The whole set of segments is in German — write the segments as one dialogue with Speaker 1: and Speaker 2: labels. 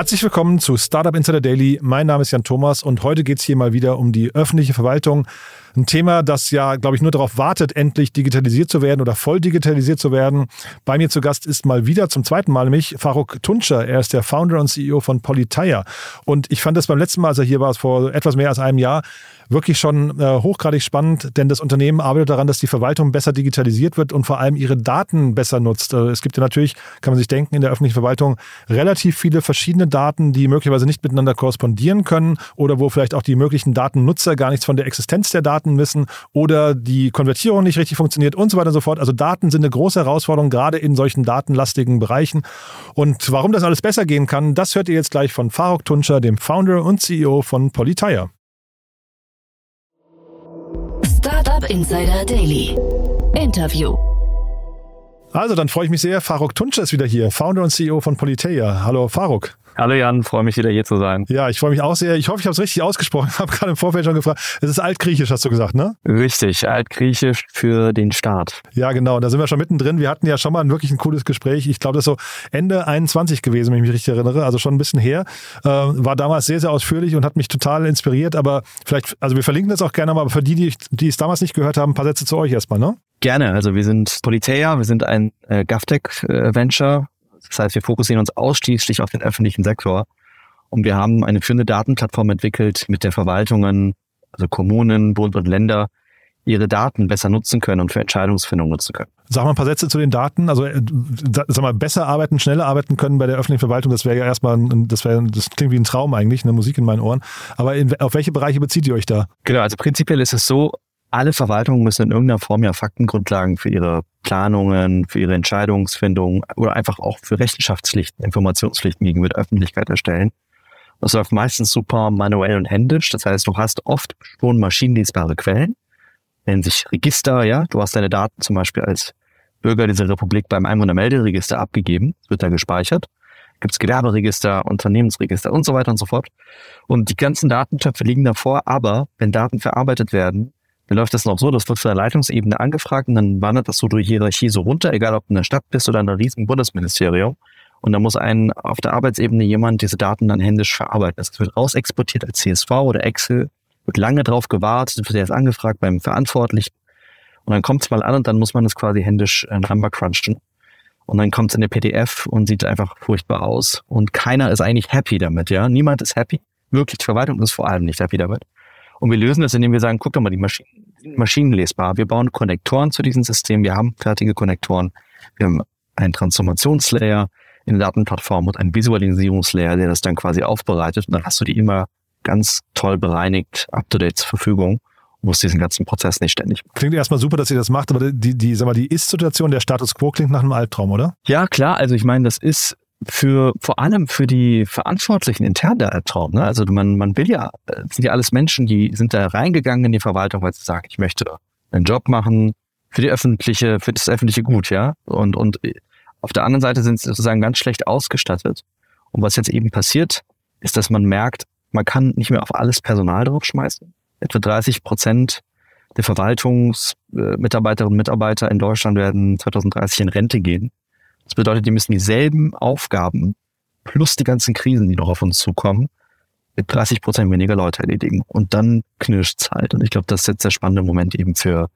Speaker 1: Herzlich willkommen zu Startup Insider Daily. Mein Name ist Jan Thomas und heute geht es hier mal wieder um die öffentliche Verwaltung. Ein Thema, das ja, glaube ich, nur darauf wartet, endlich digitalisiert zu werden oder voll digitalisiert zu werden. Bei mir zu Gast ist mal wieder zum zweiten Mal nämlich Faruk Tuncer. Er ist der Founder und CEO von Polytire. Und ich fand das beim letzten Mal, als er hier war, vor etwas mehr als einem Jahr, wirklich schon äh, hochgradig spannend, denn das Unternehmen arbeitet daran, dass die Verwaltung besser digitalisiert wird und vor allem ihre Daten besser nutzt. Äh, es gibt ja natürlich, kann man sich denken, in der öffentlichen Verwaltung relativ viele verschiedene Daten, die möglicherweise nicht miteinander korrespondieren können oder wo vielleicht auch die möglichen Datennutzer gar nichts von der Existenz der Daten wissen oder die Konvertierung nicht richtig funktioniert und so weiter und so fort. Also Daten sind eine große Herausforderung, gerade in solchen datenlastigen Bereichen. Und warum das alles besser gehen kann, das hört ihr jetzt gleich von Faruk Tunscher, dem Founder und CEO von Polytire.
Speaker 2: Startup Insider Daily. Interview.
Speaker 1: Also, dann freue ich mich sehr. Faruk Tunce ist wieder hier, Founder und CEO von Politeia. Hallo, Faruk.
Speaker 3: Hallo Jan, freue mich wieder hier zu sein.
Speaker 1: Ja, ich freue mich auch sehr. Ich hoffe, ich habe es richtig ausgesprochen. Ich habe gerade im Vorfeld schon gefragt. Es ist altgriechisch, hast du gesagt, ne?
Speaker 3: Richtig, altgriechisch für den Start.
Speaker 1: Ja, genau. Da sind wir schon mittendrin. Wir hatten ja schon mal ein wirklich ein cooles Gespräch. Ich glaube, das ist so Ende 21 gewesen, wenn ich mich richtig erinnere. Also schon ein bisschen her. Äh, war damals sehr, sehr ausführlich und hat mich total inspiriert. Aber vielleicht, also wir verlinken das auch gerne mal. Aber für die, die, die es damals nicht gehört haben, ein paar Sätze zu euch erstmal, ne?
Speaker 3: Gerne. Also wir sind Politeia, wir sind ein äh, GovTech-Venture. Das heißt, wir fokussieren uns ausschließlich auf den öffentlichen Sektor. Und wir haben eine führende Datenplattform entwickelt, mit der Verwaltungen, also Kommunen, Bund und Länder, ihre Daten besser nutzen können und für Entscheidungsfindung nutzen können.
Speaker 1: Sag mal ein paar Sätze zu den Daten. Also äh, sag mal, besser arbeiten, schneller arbeiten können bei der öffentlichen Verwaltung, das wäre ja erstmal, das wäre, das klingt wie ein Traum eigentlich, eine Musik in meinen Ohren. Aber in, auf welche Bereiche bezieht ihr euch da?
Speaker 3: Genau, also prinzipiell ist es so, alle Verwaltungen müssen in irgendeiner Form ja Faktengrundlagen für ihre Planungen, für ihre Entscheidungsfindung oder einfach auch für Rechenschaftspflichten, Informationspflichten gegenüber der Öffentlichkeit erstellen. Das läuft meistens super manuell und händisch. Das heißt, du hast oft schon maschinenlesbare Quellen, nennen sich Register, ja. Du hast deine Daten zum Beispiel als Bürger dieser Republik beim Einwohnermelderegister abgegeben, wird da gespeichert. Gibt es Gewerberegister, Unternehmensregister und so weiter und so fort. Und die ganzen Datentöpfe liegen davor, aber wenn Daten verarbeitet werden, dann läuft das noch so, das wird von der Leitungsebene angefragt und dann wandert das so durch Hierarchie so runter, egal ob du in der Stadt bist oder in einem riesigen Bundesministerium. Und da muss ein auf der Arbeitsebene jemand diese Daten dann händisch verarbeiten. Das wird rausexportiert als CSV oder Excel, wird lange drauf gewartet, wird erst angefragt beim Verantwortlichen. Und dann kommt es mal an und dann muss man es quasi händisch äh, number crunchen. Und dann kommt es in der PDF und sieht einfach furchtbar aus. Und keiner ist eigentlich happy damit, ja. Niemand ist happy. Wirklich, die Verwaltung ist vor allem nicht happy damit. Und wir lösen das, indem wir sagen, guck doch mal, die Maschinen sind maschinenlesbar. Wir bauen Konnektoren zu diesem System. Wir haben fertige Konnektoren. Wir haben einen Transformationslayer in der Datenplattform und ein Visualisierungslayer, der das dann quasi aufbereitet. Und dann hast du die immer ganz toll bereinigt, up-to-date zur Verfügung und musst diesen ganzen Prozess nicht ständig.
Speaker 1: Klingt erstmal super, dass ihr das macht, aber die, die, sag mal, die Ist-Situation, der Status Quo klingt nach einem Albtraum, oder?
Speaker 3: Ja, klar. Also ich meine, das ist für vor allem für die Verantwortlichen intern der Albtraum. Ne? Also man, man will ja, das sind ja alles Menschen, die sind da reingegangen in die Verwaltung, weil sie sagen, ich möchte einen Job machen für die öffentliche, für das öffentliche Gut, ja. Und, und auf der anderen Seite sind sie sozusagen ganz schlecht ausgestattet. Und was jetzt eben passiert, ist, dass man merkt, man kann nicht mehr auf alles Personal draufschmeißen. Etwa 30 Prozent der Verwaltungsmitarbeiterinnen und Mitarbeiter in Deutschland werden 2030 in Rente gehen. Das bedeutet, die müssen dieselben Aufgaben plus die ganzen Krisen, die noch auf uns zukommen, mit 30 Prozent weniger Leute erledigen. Und dann knirscht's halt. Und ich glaube, das ist jetzt der spannende Moment eben für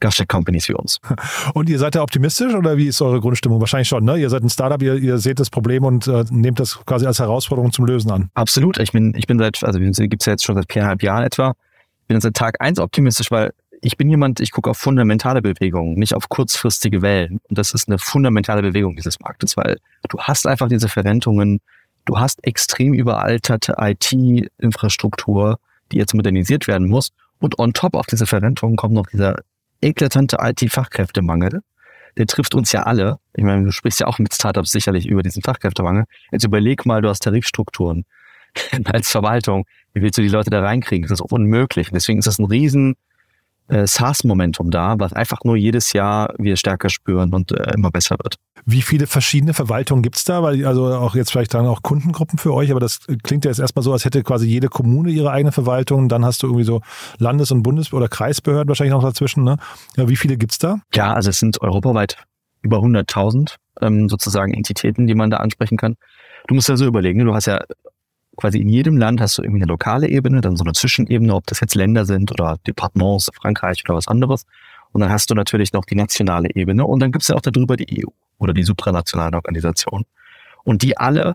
Speaker 3: Gaststätte-Companies wie uns.
Speaker 1: Und ihr seid ja optimistisch oder wie ist eure Grundstimmung? Wahrscheinlich schon, ne? Ihr seid ein Startup, ihr, ihr seht das Problem und äh, nehmt das quasi als Herausforderung zum Lösen an.
Speaker 3: Absolut. Ich bin, ich bin seit, also gibt es ja jetzt schon seit viereinhalb Jahren etwa, ich bin seit Tag eins optimistisch, weil ich bin jemand, ich gucke auf fundamentale Bewegungen, nicht auf kurzfristige Wellen. Und das ist eine fundamentale Bewegung dieses Marktes, weil du hast einfach diese Verrentungen, du hast extrem überalterte IT-Infrastruktur, die jetzt modernisiert werden muss. Und on top auf diese Verrentungen kommt noch dieser eklatante IT-Fachkräftemangel. Der trifft uns ja alle. Ich meine, du sprichst ja auch mit Startups sicherlich über diesen Fachkräftemangel. Jetzt überleg mal, du hast Tarifstrukturen als Verwaltung. Wie willst du die Leute da reinkriegen? Das ist unmöglich. deswegen ist das ein riesen äh, SaaS-Momentum da, was einfach nur jedes Jahr wir stärker spüren und äh, immer besser wird.
Speaker 1: Wie viele verschiedene Verwaltungen gibt es da? Weil also auch jetzt vielleicht dann auch Kundengruppen für euch, aber das klingt ja jetzt erstmal so, als hätte quasi jede Kommune ihre eigene Verwaltung. Dann hast du irgendwie so Landes- und Bundes- oder Kreisbehörden wahrscheinlich noch dazwischen. Ne? Ja, wie viele gibt es da?
Speaker 3: Ja, also es sind europaweit über 100.000 ähm, sozusagen Entitäten, die man da ansprechen kann. Du musst ja so überlegen, ne? du hast ja quasi in jedem Land hast du irgendwie eine lokale Ebene, dann so eine Zwischenebene, ob das jetzt Länder sind oder Departements, Frankreich oder was anderes. Und dann hast du natürlich noch die nationale Ebene und dann gibt es ja auch darüber die EU oder die supranationalen Organisationen. Und die alle,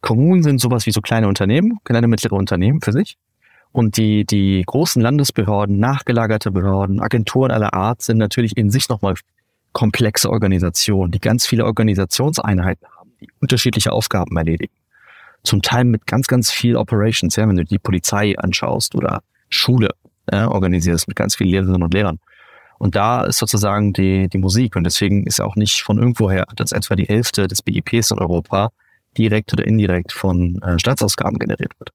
Speaker 3: Kommunen sind sowas wie so kleine Unternehmen, kleine mittlere Unternehmen für sich. Und die, die großen Landesbehörden, nachgelagerte Behörden, Agenturen aller Art sind natürlich in sich nochmal komplexe Organisationen, die ganz viele Organisationseinheiten haben, die unterschiedliche Aufgaben erledigen. Zum Teil mit ganz, ganz viel Operations, ja, wenn du die Polizei anschaust oder Schule ja, organisierst mit ganz vielen Lehrerinnen und Lehrern. Und da ist sozusagen die, die Musik. Und deswegen ist auch nicht von irgendwoher, dass etwa die Hälfte des BIPs in Europa direkt oder indirekt von äh, Staatsausgaben generiert wird.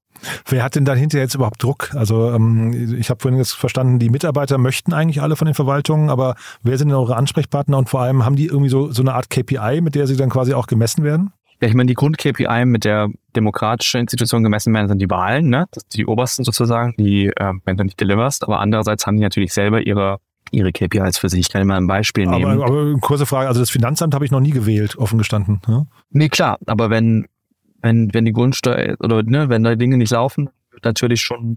Speaker 1: Wer hat denn dann hinterher jetzt überhaupt Druck? Also ähm, ich habe vorhin jetzt verstanden, die Mitarbeiter möchten eigentlich alle von den Verwaltungen, aber wer sind denn eure Ansprechpartner und vor allem haben die irgendwie so, so eine Art KPI, mit der sie dann quasi auch gemessen werden?
Speaker 3: Ja, ich meine, die Grund-KPI, mit der demokratische Institution gemessen werden, sind die Wahlen, ne? Das sind die obersten sozusagen, die, äh, wenn du nicht deliverst, aber andererseits haben die natürlich selber ihre ihre KPIs für sich. Ich kann mal ein Beispiel nehmen.
Speaker 1: Aber, aber eine kurze Frage, also das Finanzamt habe ich noch nie gewählt, offen gestanden. Ja?
Speaker 3: Nee, klar, aber wenn, wenn, wenn die Grundsteuer oder ne, wenn da Dinge nicht laufen, wird natürlich schon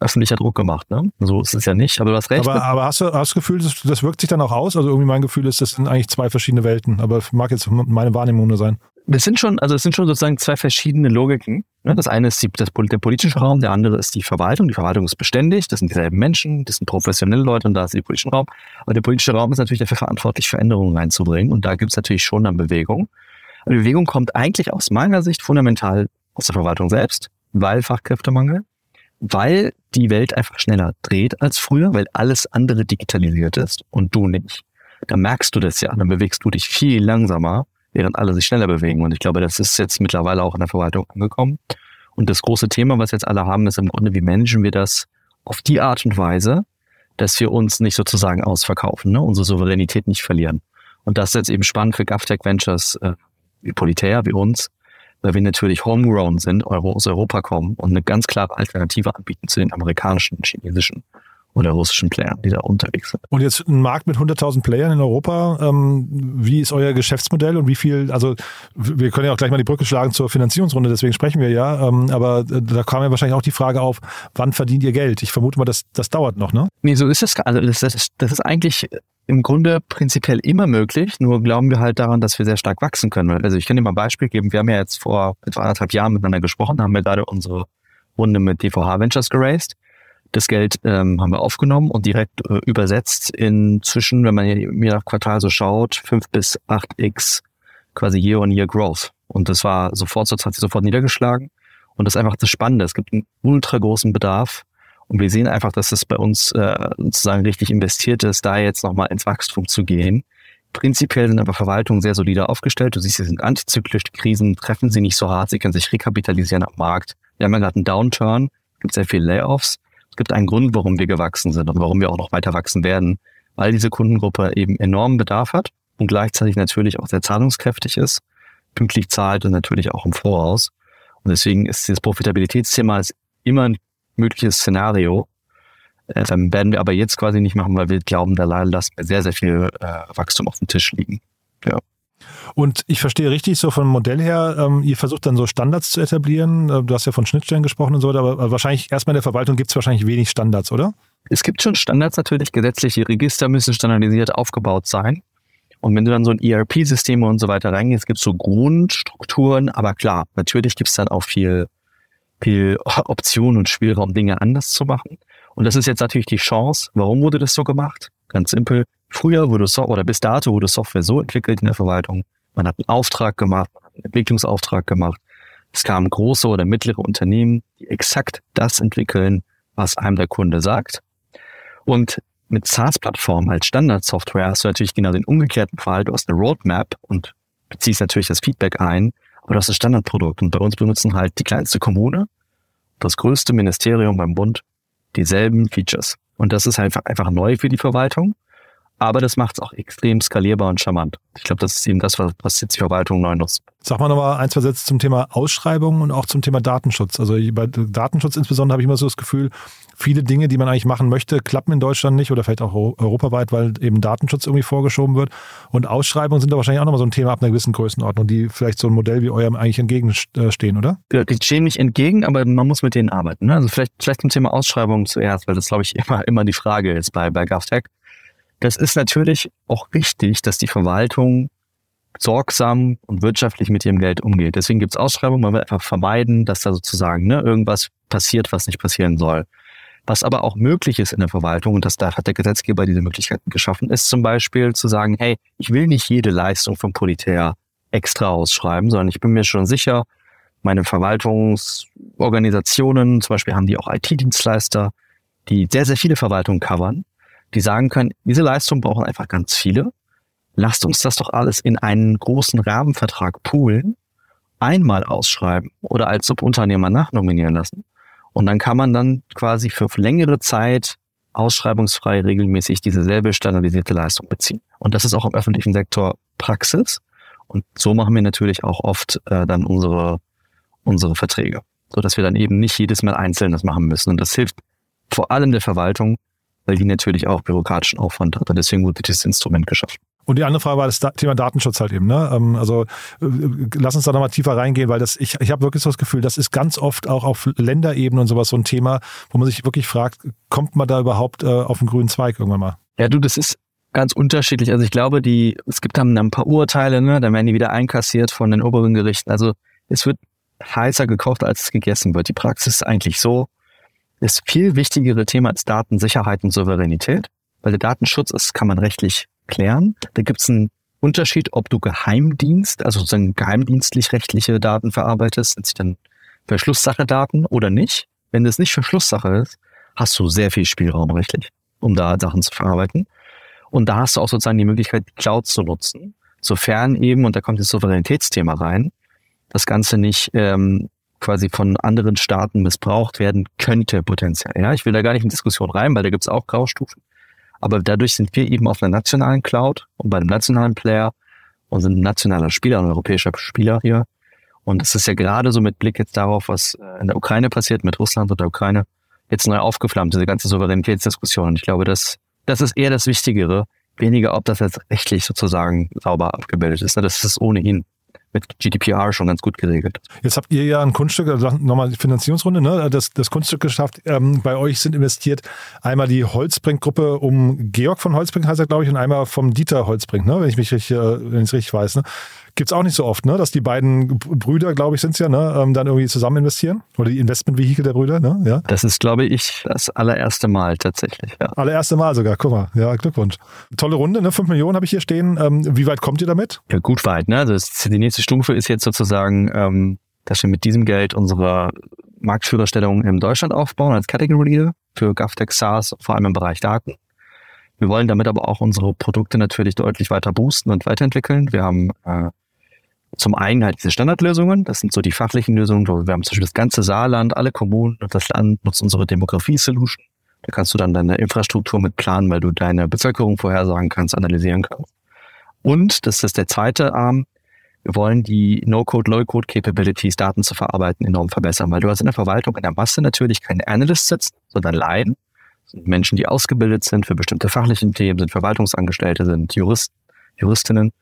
Speaker 3: öffentlicher Druck gemacht. Ne? So ist es ja nicht, aber du hast recht.
Speaker 1: Aber, aber hast, du, hast du das Gefühl, das, das wirkt sich dann auch aus? Also irgendwie mein Gefühl ist, das sind eigentlich zwei verschiedene Welten, aber mag jetzt meine Wahrnehmung nur sein.
Speaker 3: Das sind schon, also es sind schon sozusagen zwei verschiedene Logiken. Ne? Das eine ist die, das, der politische Raum, der andere ist die Verwaltung. Die Verwaltung ist beständig, das sind dieselben Menschen, das sind professionelle Leute und da ist der politische Raum. Aber der politische Raum ist natürlich dafür verantwortlich, Veränderungen reinzubringen und da gibt es natürlich schon eine Bewegung. Und die Bewegung kommt eigentlich aus meiner Sicht fundamental aus der Verwaltung selbst, weil Fachkräftemangel, weil die Welt einfach schneller dreht als früher, weil alles andere digitalisiert ist und du nicht. Da merkst du das ja, dann bewegst du dich viel langsamer während alle sich schneller bewegen. Und ich glaube, das ist jetzt mittlerweile auch in der Verwaltung angekommen. Und das große Thema, was jetzt alle haben, ist im Grunde, wie managen wir das auf die Art und Weise, dass wir uns nicht sozusagen ausverkaufen, ne? unsere Souveränität nicht verlieren. Und das ist jetzt eben spannend für GovTech Ventures äh, wie Politär, wie uns, weil wir natürlich homegrown sind, aus Europa kommen und eine ganz klare Alternative anbieten zu den amerikanischen, chinesischen oder russischen Playern, die da unterwegs sind.
Speaker 1: Und jetzt ein Markt mit 100.000 Playern in Europa. Ähm, wie ist euer Geschäftsmodell und wie viel, also wir können ja auch gleich mal die Brücke schlagen zur Finanzierungsrunde, deswegen sprechen wir ja. Ähm, aber äh, da kam ja wahrscheinlich auch die Frage auf, wann verdient ihr Geld? Ich vermute mal, das, das dauert noch, ne?
Speaker 3: Nee, so ist es. Also das, das, ist, das ist eigentlich im Grunde prinzipiell immer möglich, nur glauben wir halt daran, dass wir sehr stark wachsen können. Also ich kann dir mal ein Beispiel geben. Wir haben ja jetzt vor etwa anderthalb Jahren miteinander gesprochen, haben wir gerade unsere Runde mit DVH Ventures geraced. Das Geld ähm, haben wir aufgenommen und direkt äh, übersetzt inzwischen, wenn man hier je nach Quartal so schaut, 5 bis 8x quasi Year-on-Year Growth. Und das war sofort, das hat sich sofort niedergeschlagen. Und das ist einfach das Spannende. Es gibt einen ultra großen Bedarf. Und wir sehen einfach, dass es bei uns äh, sozusagen richtig investiert ist, da jetzt nochmal ins Wachstum zu gehen. Prinzipiell sind aber Verwaltungen sehr solide aufgestellt. Du siehst, sie sind antizyklisch, die Krisen treffen sie nicht so hart, sie können sich rekapitalisieren am Markt. Wir haben ja gerade einen Downturn, gibt sehr viele Layoffs. Es gibt einen Grund, warum wir gewachsen sind und warum wir auch noch weiter wachsen werden, weil diese Kundengruppe eben enormen Bedarf hat und gleichzeitig natürlich auch sehr zahlungskräftig ist, pünktlich zahlt und natürlich auch im Voraus. Und deswegen ist dieses Profitabilitätsthema immer ein mögliches Szenario. Äh, dann werden wir aber jetzt quasi nicht machen, weil wir glauben, da lassen wir sehr, sehr viel äh, Wachstum auf dem Tisch liegen. Ja.
Speaker 1: Und ich verstehe richtig, so vom Modell her, ähm, ihr versucht dann so Standards zu etablieren. Äh, du hast ja von Schnittstellen gesprochen und so, aber wahrscheinlich erstmal in der Verwaltung gibt es wahrscheinlich wenig Standards, oder?
Speaker 3: Es gibt schon Standards natürlich, gesetzliche Register müssen standardisiert aufgebaut sein. Und wenn du dann so ein ERP-System und so weiter reingehst, gibt es so Grundstrukturen, aber klar, natürlich gibt es dann auch viel, viel Optionen und Spielraum, Dinge anders zu machen. Und das ist jetzt natürlich die Chance. Warum wurde das so gemacht? Ganz simpel. Früher wurde so oder bis dato wurde Software so entwickelt in der Verwaltung. Man hat einen Auftrag gemacht, einen Entwicklungsauftrag gemacht. Es kamen große oder mittlere Unternehmen, die exakt das entwickeln, was einem der Kunde sagt. Und mit SaaS-Plattformen als Standardsoftware hast du natürlich genau den umgekehrten Fall. Du hast eine Roadmap und beziehst natürlich das Feedback ein, aber du hast ein Standardprodukt. Und bei uns benutzen halt die kleinste Kommune, das größte Ministerium beim Bund dieselben Features. Und das ist einfach, einfach neu für die Verwaltung. Aber das macht es auch extrem skalierbar und charmant. Ich glaube, das ist eben das, was, was jetzt die Verwaltung neu nutzt.
Speaker 1: Sag mal nochmal ein, zwei Sätze zum Thema Ausschreibung und auch zum Thema Datenschutz. Also bei Datenschutz insbesondere habe ich immer so das Gefühl, viele Dinge, die man eigentlich machen möchte, klappen in Deutschland nicht oder vielleicht auch europaweit, weil eben Datenschutz irgendwie vorgeschoben wird. Und Ausschreibungen sind da wahrscheinlich auch nochmal so ein Thema ab einer gewissen Größenordnung, die vielleicht so ein Modell wie eurem eigentlich entgegenstehen, oder?
Speaker 3: Ja, die stehen nicht entgegen, aber man muss mit denen arbeiten. Ne? Also vielleicht, vielleicht zum Thema Ausschreibungen zuerst, weil das, glaube ich, immer, immer die Frage ist bei, bei GovTech. Das ist natürlich auch wichtig, dass die Verwaltung sorgsam und wirtschaftlich mit ihrem Geld umgeht. Deswegen gibt es Ausschreibungen, man will einfach vermeiden, dass da sozusagen ne, irgendwas passiert, was nicht passieren soll. Was aber auch möglich ist in der Verwaltung, und das da hat der Gesetzgeber diese Möglichkeiten geschaffen, ist zum Beispiel zu sagen, hey, ich will nicht jede Leistung vom Politär extra ausschreiben, sondern ich bin mir schon sicher, meine Verwaltungsorganisationen, zum Beispiel haben die auch IT-Dienstleister, die sehr, sehr viele Verwaltungen covern die sagen können, diese Leistung brauchen einfach ganz viele. Lasst uns das doch alles in einen großen Rahmenvertrag poolen, einmal ausschreiben oder als Subunternehmer nachnominieren lassen. Und dann kann man dann quasi für längere Zeit ausschreibungsfrei regelmäßig dieselbe standardisierte Leistung beziehen. Und das ist auch im öffentlichen Sektor Praxis. Und so machen wir natürlich auch oft äh, dann unsere, unsere Verträge, so dass wir dann eben nicht jedes Mal einzeln das machen müssen. Und das hilft vor allem der Verwaltung, weil die natürlich auch bürokratischen Aufwand hat. Und deswegen wurde dieses Instrument geschaffen.
Speaker 1: Und die andere Frage war das Thema Datenschutz halt eben. Ne? Ähm, also äh, lass uns da nochmal tiefer reingehen, weil das, ich, ich habe wirklich so das Gefühl, das ist ganz oft auch auf Länderebene und sowas so ein Thema, wo man sich wirklich fragt, kommt man da überhaupt äh, auf den grünen Zweig irgendwann mal?
Speaker 3: Ja, du, das ist ganz unterschiedlich. Also ich glaube, die, es gibt dann ein paar Urteile, ne? dann werden die wieder einkassiert von den oberen Gerichten. Also es wird heißer gekocht, als es gegessen wird. Die Praxis ist eigentlich so, das viel wichtigere Thema ist Datensicherheit und Souveränität, weil der Datenschutz ist, kann man rechtlich klären. Da gibt es einen Unterschied, ob du Geheimdienst, also sozusagen geheimdienstlich rechtliche Daten verarbeitest, sind sie dann Verschlusssache Daten oder nicht. Wenn das nicht Verschlusssache ist, hast du sehr viel Spielraum rechtlich, um da Sachen zu verarbeiten. Und da hast du auch sozusagen die Möglichkeit, die Cloud zu nutzen, sofern eben, und da kommt das Souveränitätsthema rein, das Ganze nicht ähm, quasi von anderen Staaten missbraucht werden könnte potenziell. Ja, ich will da gar nicht in Diskussion rein, weil da gibt es auch Graustufen. Aber dadurch sind wir eben auf einer nationalen Cloud und bei einem nationalen Player und sind ein nationaler Spieler, ein europäischer Spieler hier. Und es ist ja gerade so mit Blick jetzt darauf, was äh, in der Ukraine passiert, mit Russland und der Ukraine, jetzt neu aufgeflammt, diese ganze Souveränitätsdiskussion. Und ich glaube, das, das ist eher das Wichtigere, weniger, ob das jetzt rechtlich sozusagen sauber abgebildet ist. Das ist ohnehin mit GDPR schon ganz gut geregelt.
Speaker 1: Jetzt habt ihr ja ein Kunststück, also nochmal die Finanzierungsrunde, ne? das, das Kunststück geschafft. Ähm, bei euch sind investiert einmal die Holzbrink-Gruppe um Georg von Holzbrink, heißt er, glaube ich, und einmal vom Dieter Holzbrink, ne? wenn ich mich richtig, äh, wenn ich es richtig weiß. Ne? Gibt es auch nicht so oft, ne? dass die beiden Brüder, glaube ich, sind es ja, ne? Ähm, dann irgendwie zusammen investieren. Oder die Investmentvehikel der Brüder. Ne? Ja?
Speaker 3: Das ist, glaube ich, das allererste Mal tatsächlich. Ja.
Speaker 1: Allererste Mal sogar, guck mal. Ja, Glückwunsch. Tolle Runde, ne? 5 Millionen habe ich hier stehen. Ähm, wie weit kommt ihr damit?
Speaker 3: Ja, gut weit. Ne? Also die nächste Stufe ist jetzt sozusagen, ähm, dass wir mit diesem Geld unsere Marktführerstellung in Deutschland aufbauen als Category Leader für GovTech SaaS, vor allem im Bereich Daten. Wir wollen damit aber auch unsere Produkte natürlich deutlich weiter boosten und weiterentwickeln. Wir haben äh, zum einen halt diese Standardlösungen, das sind so die fachlichen Lösungen, wir haben zum Beispiel das ganze Saarland, alle Kommunen und das Land nutzt unsere Demografie-Solution. Da kannst du dann deine Infrastruktur mit planen, weil du deine Bevölkerung vorhersagen kannst, analysieren kannst. Und, das ist der zweite Arm, wir wollen die No-Code, Low-Code-Capabilities, Daten zu verarbeiten, enorm verbessern, weil du hast in der Verwaltung in der Masse natürlich keine Analysts sitzen, sondern Laien. Menschen, die ausgebildet sind für bestimmte fachliche Themen, sind Verwaltungsangestellte, sind Juristen, Juristinnen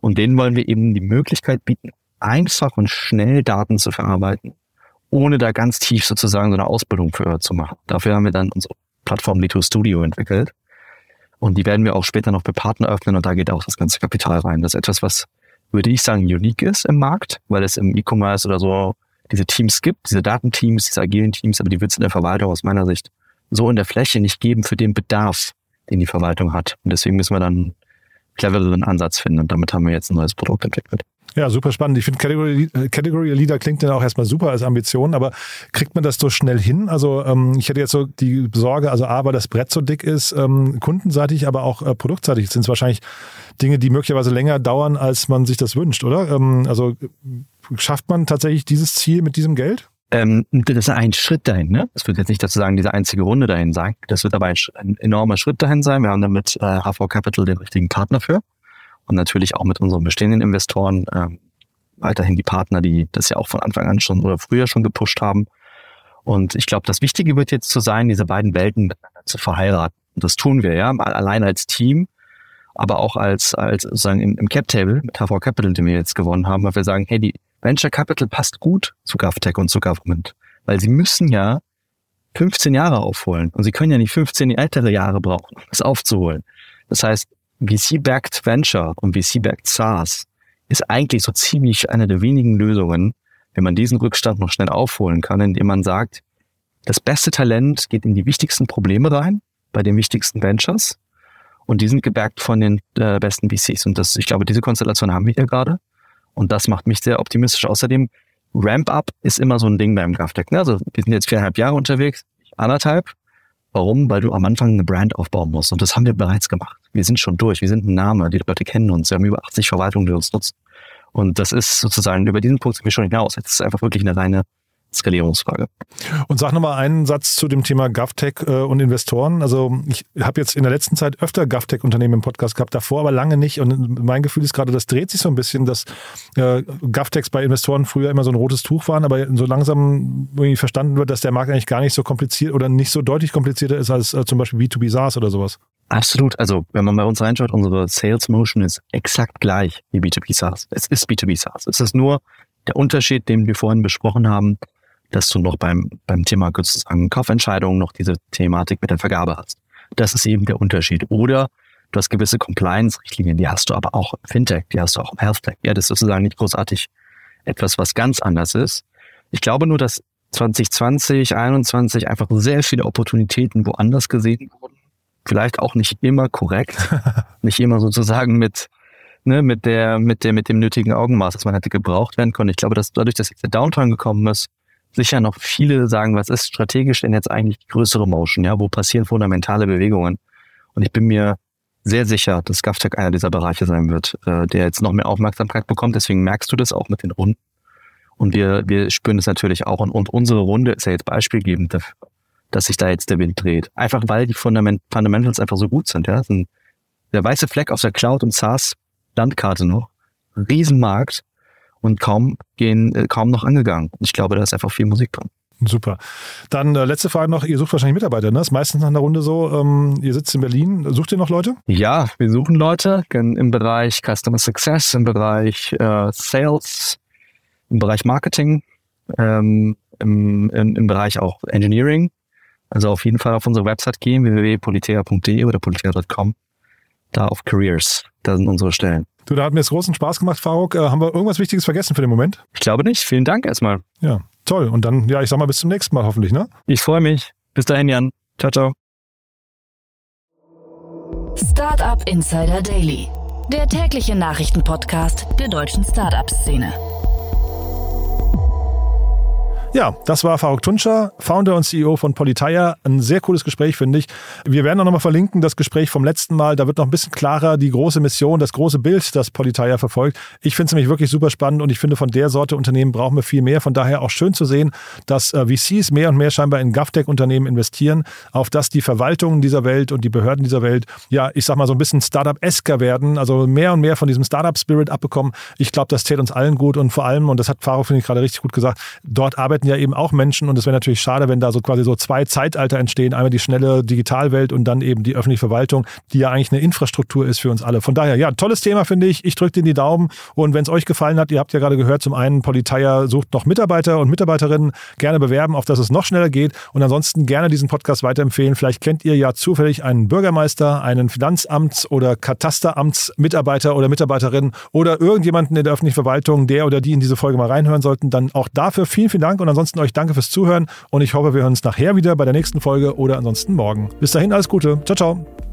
Speaker 3: und denen wollen wir eben die Möglichkeit bieten, einfach und schnell Daten zu verarbeiten, ohne da ganz tief sozusagen so eine Ausbildung für zu machen. Dafür haben wir dann unsere Plattform Lito Studio entwickelt. Und die werden wir auch später noch für Partner öffnen und da geht auch das ganze Kapital rein. Das ist etwas, was, würde ich sagen, unique ist im Markt, weil es im E-Commerce oder so diese Teams gibt, diese Datenteams, diese agilen Teams, aber die wird es in der Verwaltung aus meiner Sicht so in der Fläche nicht geben für den Bedarf, den die Verwaltung hat. Und deswegen müssen wir dann clevereren Ansatz finden. Und damit haben wir jetzt ein neues Produkt entwickelt.
Speaker 1: Ja, super spannend. Ich finde Category, Category Leader klingt dann auch erstmal super als Ambition, aber kriegt man das so schnell hin? Also ähm, ich hätte jetzt so die Sorge, also A, weil das Brett so dick ist, ähm, kundenseitig, aber auch äh, produktseitig sind es wahrscheinlich Dinge, die möglicherweise länger dauern, als man sich das wünscht, oder? Ähm, also schafft man tatsächlich dieses Ziel mit diesem Geld?
Speaker 3: Ähm, das ist ein Schritt dahin. Ne? Das wird jetzt nicht dazu sagen, diese einzige Runde dahin sein. Das wird aber ein, ein enormer Schritt dahin sein. Wir haben damit äh, HV Capital den richtigen Partner für und natürlich auch mit unseren bestehenden Investoren ähm, weiterhin die Partner, die das ja auch von Anfang an schon oder früher schon gepusht haben. Und ich glaube, das Wichtige wird jetzt zu sein, diese beiden Welten miteinander zu verheiraten. Und das tun wir ja, allein als Team, aber auch als, als sozusagen im, im Cap Table mit HV Capital, den wir jetzt gewonnen haben, weil wir sagen, hey, die Venture Capital passt gut zu GovTech und zu Government, weil sie müssen ja 15 Jahre aufholen und sie können ja nicht 15 ältere Jahre brauchen, um das aufzuholen. Das heißt, VC-backed Venture und VC-backed SaaS ist eigentlich so ziemlich eine der wenigen Lösungen, wenn man diesen Rückstand noch schnell aufholen kann, indem man sagt, das beste Talent geht in die wichtigsten Probleme rein, bei den wichtigsten Ventures und die sind gebackt von den äh, besten VCs. Und das, ich glaube, diese Konstellation haben wir hier gerade. Und das macht mich sehr optimistisch. Außerdem, Ramp-up ist immer so ein Ding beim GovTech. Ne? Also wir sind jetzt viereinhalb Jahre unterwegs, anderthalb. Warum? Weil du am Anfang eine Brand aufbauen musst. Und das haben wir bereits gemacht. Wir sind schon durch. Wir sind ein Name. Die Leute kennen uns. Wir haben über 80 Verwaltungen, die uns nutzen. Und das ist sozusagen, über diesen Punkt sind wir schon hinaus. Jetzt ist einfach wirklich eine reine Skalierungsfrage.
Speaker 1: Und sag nochmal einen Satz zu dem Thema GovTech äh, und Investoren. Also ich habe jetzt in der letzten Zeit öfter GovTech-Unternehmen im Podcast gehabt, davor aber lange nicht. Und mein Gefühl ist gerade, das dreht sich so ein bisschen, dass äh, GovTechs bei Investoren früher immer so ein rotes Tuch waren, aber so langsam irgendwie verstanden wird, dass der Markt eigentlich gar nicht so kompliziert oder nicht so deutlich komplizierter ist als äh, zum Beispiel B2B SaaS oder sowas.
Speaker 3: Absolut. Also, wenn man bei uns reinschaut, unsere Sales Motion ist exakt gleich wie B2B SaaS. Es ist B2B SaaS. Es ist nur der Unterschied, den wir vorhin besprochen haben, dass du noch beim, beim Thema sozusagen Kaufentscheidungen noch diese Thematik mit der Vergabe hast. Das ist eben der Unterschied. Oder du hast gewisse Compliance-Richtlinien, die hast du aber auch im Fintech, die hast du auch im Health-Tech. Ja, das ist sozusagen nicht großartig etwas, was ganz anders ist. Ich glaube nur, dass 2020, 2021 einfach sehr viele Opportunitäten woanders gesehen wurden. Vielleicht auch nicht immer korrekt, nicht immer sozusagen mit, ne, mit der, mit der, mit dem nötigen Augenmaß, das man hätte gebraucht werden können. Ich glaube, dass dadurch, dass jetzt der Downturn gekommen ist, sicher noch viele sagen, was ist strategisch denn jetzt eigentlich die größere Motion? Ja, wo passieren fundamentale Bewegungen? Und ich bin mir sehr sicher, dass GovTech einer dieser Bereiche sein wird, äh, der jetzt noch mehr Aufmerksamkeit bekommt. Deswegen merkst du das auch mit den Runden. Und wir, wir spüren das natürlich auch. Und, und unsere Runde ist ja jetzt beispielgebend dafür, dass sich da jetzt der Wind dreht. Einfach weil die Fundament Fundamentals einfach so gut sind. Ja, der weiße Fleck auf der Cloud und SaaS Landkarte noch. Riesenmarkt und kaum gehen, äh, kaum noch angegangen. Ich glaube, da ist einfach viel Musik drin.
Speaker 1: Super. Dann äh, letzte Frage noch, ihr sucht wahrscheinlich Mitarbeiter, ne? Das ist meistens nach einer Runde so, ähm, ihr sitzt in Berlin, sucht ihr noch Leute?
Speaker 3: Ja, wir suchen Leute im Bereich Customer Success, im Bereich äh, Sales, im Bereich Marketing, ähm, im, im, im Bereich auch Engineering. Also auf jeden Fall auf unsere Website gehen, www.politea.de oder politea.com. Da auf Careers, da sind unsere Stellen.
Speaker 1: Du, da hat mir jetzt großen Spaß gemacht, Faruk. Äh, haben wir irgendwas Wichtiges vergessen für den Moment?
Speaker 3: Ich glaube nicht. Vielen Dank erstmal.
Speaker 1: Ja, toll. Und dann, ja, ich sag mal, bis zum nächsten Mal hoffentlich, ne?
Speaker 3: Ich freue mich. Bis dahin, Jan. Ciao, ciao.
Speaker 2: Startup Insider Daily, der tägliche Nachrichtenpodcast der deutschen Startup-Szene.
Speaker 1: Ja, das war Faruk Tunscher, Founder und CEO von Politeia. Ein sehr cooles Gespräch, finde ich. Wir werden auch nochmal verlinken, das Gespräch vom letzten Mal. Da wird noch ein bisschen klarer die große Mission, das große Bild, das Politeia verfolgt. Ich finde es nämlich wirklich super spannend und ich finde, von der Sorte Unternehmen brauchen wir viel mehr. Von daher auch schön zu sehen, dass äh, VCs mehr und mehr scheinbar in GovTech-Unternehmen investieren, auf dass die Verwaltungen dieser Welt und die Behörden dieser Welt, ja, ich sag mal so ein bisschen Startup-esker werden, also mehr und mehr von diesem Startup-Spirit abbekommen. Ich glaube, das täte uns allen gut und vor allem, und das hat Faruk, finde ich, gerade richtig gut gesagt, dort arbeiten ja eben auch Menschen und es wäre natürlich schade, wenn da so quasi so zwei Zeitalter entstehen. Einmal die schnelle Digitalwelt und dann eben die öffentliche Verwaltung, die ja eigentlich eine Infrastruktur ist für uns alle. Von daher, ja, tolles Thema finde ich. Ich drücke dir die Daumen und wenn es euch gefallen hat, ihr habt ja gerade gehört, zum einen Politeia sucht noch Mitarbeiter und Mitarbeiterinnen, gerne bewerben, auf dass es noch schneller geht und ansonsten gerne diesen Podcast weiterempfehlen. Vielleicht kennt ihr ja zufällig einen Bürgermeister, einen Finanzamts- oder Katasteramtsmitarbeiter oder Mitarbeiterin oder irgendjemanden in der öffentlichen Verwaltung, der oder die in diese Folge mal reinhören sollten, dann auch dafür vielen, vielen Dank und und ansonsten euch danke fürs Zuhören und ich hoffe, wir hören uns nachher wieder bei der nächsten Folge oder ansonsten morgen. Bis dahin alles Gute. Ciao, ciao.